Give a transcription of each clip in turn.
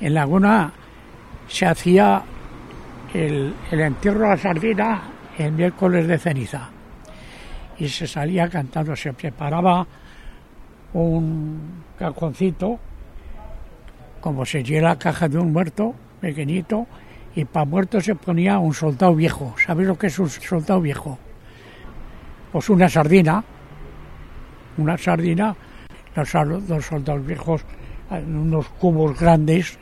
En Laguna se hacía el, el entierro de la sardina el miércoles de ceniza y se salía cantando, se preparaba un cajoncito, como se llena la caja de un muerto, pequeñito, y para muerto se ponía un soldado viejo. ¿Sabes lo que es un soldado viejo? Pues una sardina, una sardina, los, los soldados viejos unos cubos grandes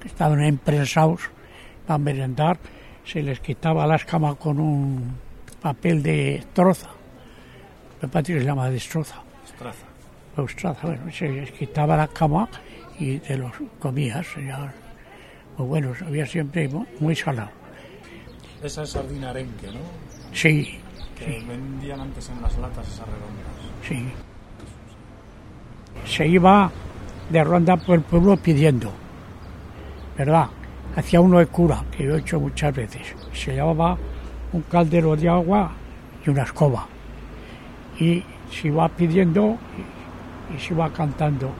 que estaban empresados para merendar, se les quitaba la escama con un papel de troza. Me parece que se llama destroza. Estraza. Estraza, bueno, se les quitaba la cama y te los comías. Ya, muy buenos, había siempre mu- muy salado. Esa es sardina arenque, ¿no? Sí, Que vendían antes en las latas esas redondas. sí. Se iba de ronda por el pueblo pidiendo, ¿verdad? Hacía uno de cura, que yo he hecho muchas veces. Se llevaba un caldero de agua y una escoba. Y se iba pidiendo y, se iba cantando.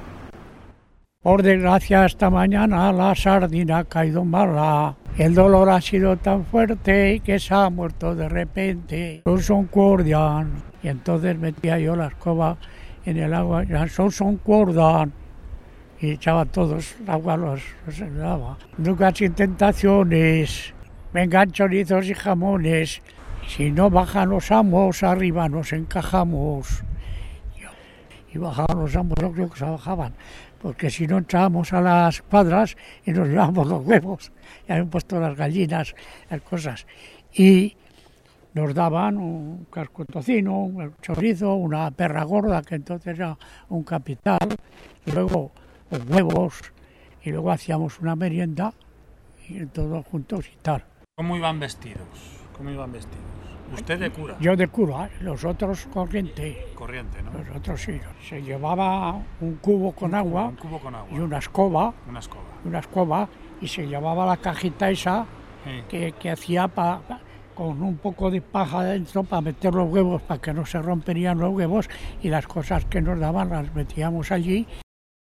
Por desgracia, esta mañana la sardina ha caído mala. El dolor ha sido tan fuerte que se ha muerto de repente. Son cordian. Y entonces metía yo la escoba en el agua. Son cordian. Y echaba todos el agua, los, los ayudaba. Nunca sin tentaciones. Vengan chorizos y jamones. Si no bajan los amos, arriba nos encajamos y bajaban los amos, no creo que se bajaban, porque si no entrábamos a las cuadras y nos llevábamos los huevos, y habían puesto las gallinas, las cosas, y nos daban un casco tocino, un chorizo, una perra gorda, que entonces era un capital, y luego los huevos, y luego hacíamos una merienda, y todos juntos y tal. ¿Cómo iban vestidos? ¿Cómo iban vestidos? Usted de cura. Yo de cura, los otros corriente, Corriente, ¿no? los otros sí. Se llevaba un cubo con agua Un cubo con agua. y una escoba, Una escoba. una escoba, y se llevaba la cajita esa Sí. que, que hacía pa- con un poco de paja dentro para meter los huevos, para que no se romperían los huevos, y las cosas que nos daban las metíamos allí